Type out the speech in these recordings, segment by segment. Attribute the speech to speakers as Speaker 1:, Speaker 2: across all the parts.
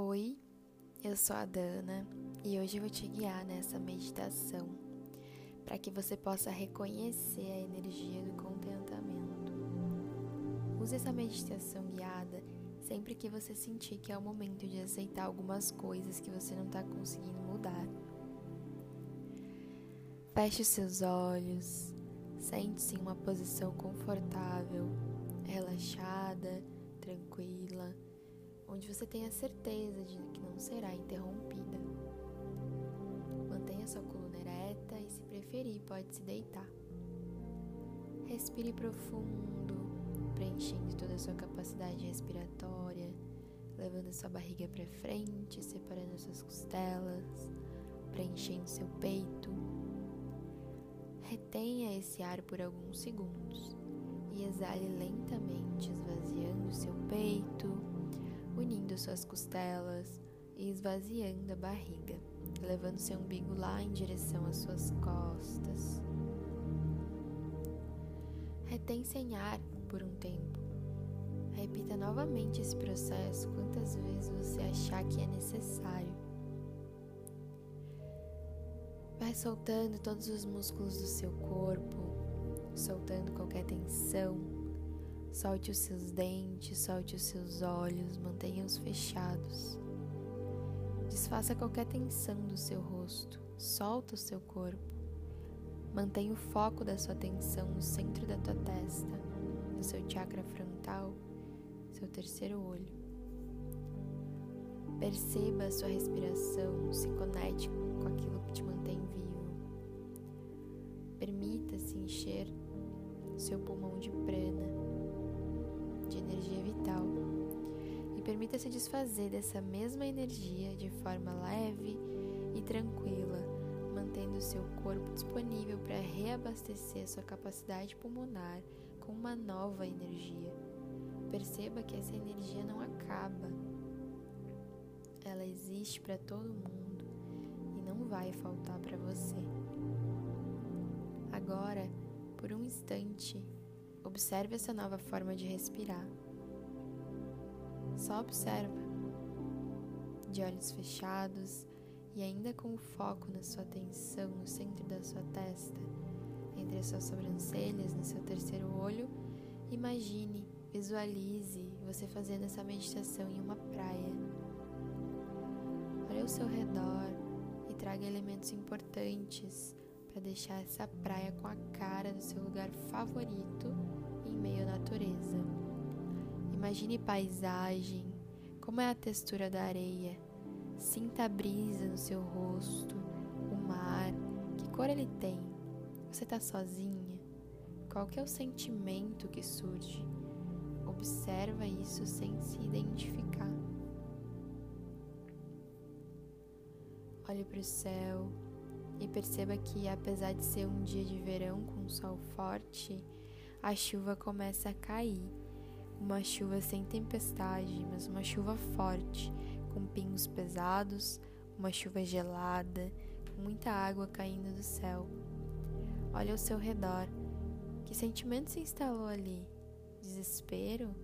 Speaker 1: Oi, eu sou a Dana e hoje eu vou te guiar nessa meditação para que você possa reconhecer a energia do contentamento. Use essa meditação guiada sempre que você sentir que é o momento de aceitar algumas coisas que você não está conseguindo mudar. Feche os seus olhos, sente-se em uma posição confortável, relaxada, tranquila onde você tenha certeza de que não será interrompida. Mantenha sua coluna ereta e, se preferir, pode se deitar. Respire profundo, preenchendo toda a sua capacidade respiratória, levando sua barriga para frente, separando suas costelas, preenchendo seu peito. Retenha esse ar por alguns segundos e exale lentamente, esvaziando seu peito unindo suas costelas e esvaziando a barriga, levando seu umbigo lá em direção às suas costas. Retém sem ar por um tempo. Repita novamente esse processo quantas vezes você achar que é necessário. Vai soltando todos os músculos do seu corpo, soltando qualquer tensão Solte os seus dentes, solte os seus olhos, mantenha-os fechados. Desfaça qualquer tensão do seu rosto, solta o seu corpo. Mantenha o foco da sua atenção no centro da tua testa, no seu chakra frontal, seu terceiro olho. Perceba a sua respiração, se conecte com aquilo que te mantém vivo. Permita-se encher seu pulmão de prana de energia vital e permita-se desfazer dessa mesma energia de forma leve e tranquila, mantendo seu corpo disponível para reabastecer sua capacidade pulmonar com uma nova energia. Perceba que essa energia não acaba. Ela existe para todo mundo e não vai faltar para você. Agora, por um instante, Observe essa nova forma de respirar. Só observa, de olhos fechados e ainda com o foco na sua atenção no centro da sua testa, entre as suas sobrancelhas, no seu terceiro olho, imagine, visualize você fazendo essa meditação em uma praia. Olhe ao seu redor e traga elementos importantes para deixar essa praia com a cara do seu lugar favorito meio natureza. Imagine paisagem, como é a textura da areia. Sinta a brisa no seu rosto, o mar, que cor ele tem. Você está sozinha? Qual que é o sentimento que surge? Observa isso sem se identificar. Olhe para o céu, e perceba que, apesar de ser um dia de verão com sol forte, a chuva começa a cair. Uma chuva sem tempestade, mas uma chuva forte, com pingos pesados, uma chuva gelada, muita água caindo do céu. Olha ao seu redor. Que sentimento se instalou ali? Desespero?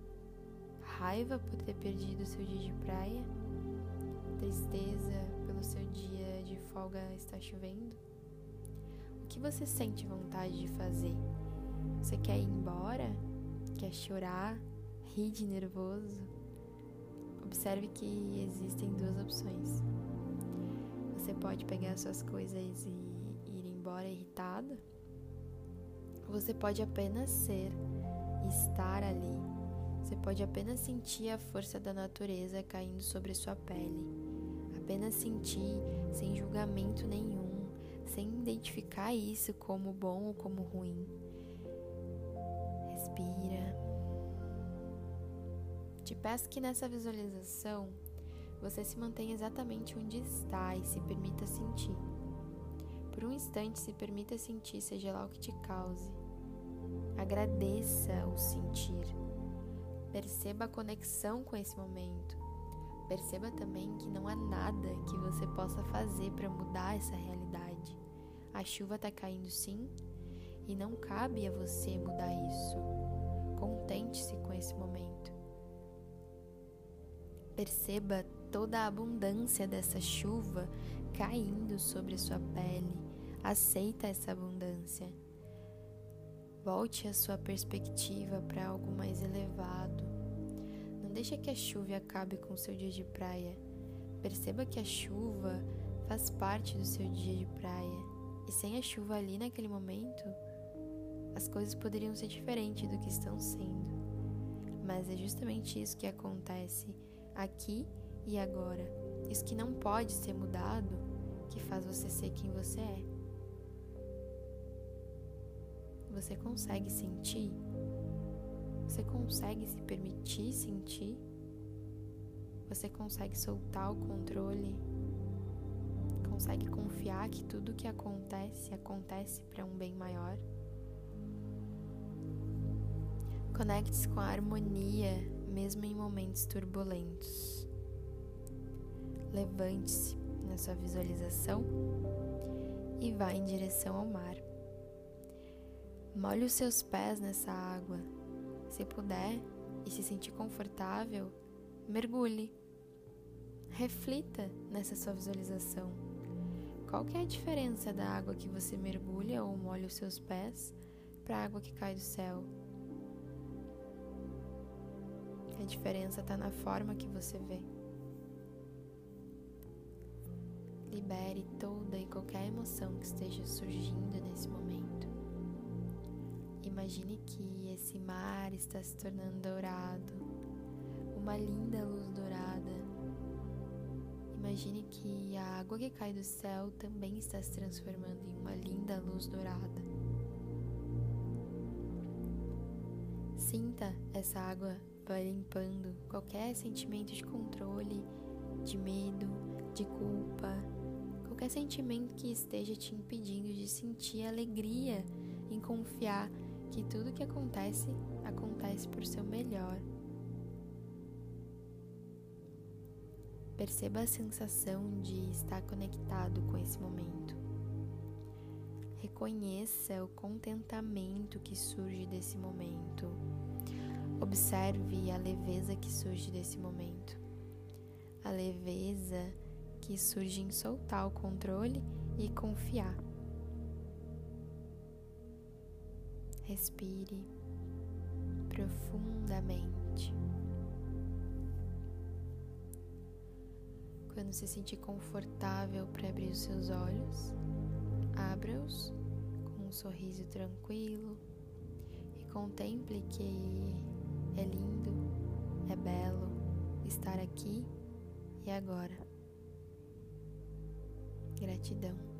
Speaker 1: Raiva por ter perdido seu dia de praia? Tristeza pelo seu dia de folga estar chovendo? O que você sente vontade de fazer? Você quer ir embora? Quer chorar? Rir de nervoso? Observe que existem duas opções. Você pode pegar suas coisas e ir embora irritada, ou você pode apenas ser, estar ali. Você pode apenas sentir a força da natureza caindo sobre sua pele apenas sentir sem julgamento nenhum, sem identificar isso como bom ou como ruim. Respira. Te peço que nessa visualização você se mantenha exatamente onde está e se permita sentir. Por um instante, se permita sentir, seja lá o que te cause. Agradeça o sentir. Perceba a conexão com esse momento. Perceba também que não há nada que você possa fazer para mudar essa realidade. A chuva está caindo sim, e não cabe a você mudar isso. Contente-se com esse momento. Perceba toda a abundância dessa chuva caindo sobre sua pele. Aceita essa abundância. Volte a sua perspectiva para algo mais elevado. Não deixe que a chuva acabe com o seu dia de praia. Perceba que a chuva faz parte do seu dia de praia. E sem a chuva ali naquele momento, as coisas poderiam ser diferentes do que estão sendo. Mas é justamente isso que acontece aqui e agora. Isso que não pode ser mudado, que faz você ser quem você é. Você consegue sentir? Você consegue se permitir sentir? Você consegue soltar o controle? Consegue confiar que tudo que acontece acontece para um bem maior? Conecte-se com a harmonia, mesmo em momentos turbulentos. Levante-se na sua visualização e vá em direção ao mar. Molhe os seus pés nessa água. Se puder e se sentir confortável, mergulhe. Reflita nessa sua visualização. Qual é a diferença da água que você mergulha ou molha os seus pés para a água que cai do céu? A diferença está na forma que você vê. Libere toda e qualquer emoção que esteja surgindo nesse momento. Imagine que esse mar está se tornando dourado, uma linda luz dourada. Imagine que a água que cai do céu também está se transformando em uma linda luz dourada. Sinta essa água vai limpando qualquer sentimento de controle, de medo, de culpa, qualquer sentimento que esteja te impedindo de sentir alegria em confiar que tudo que acontece, acontece por seu melhor. Perceba a sensação de estar conectado com esse momento. Reconheça o contentamento que surge desse momento. Observe a leveza que surge desse momento. A leveza que surge em soltar o controle e confiar. Respire profundamente. Quando se sentir confortável para abrir os seus olhos, abra-os com um sorriso tranquilo e contemple que é lindo, é belo estar aqui e agora. Gratidão.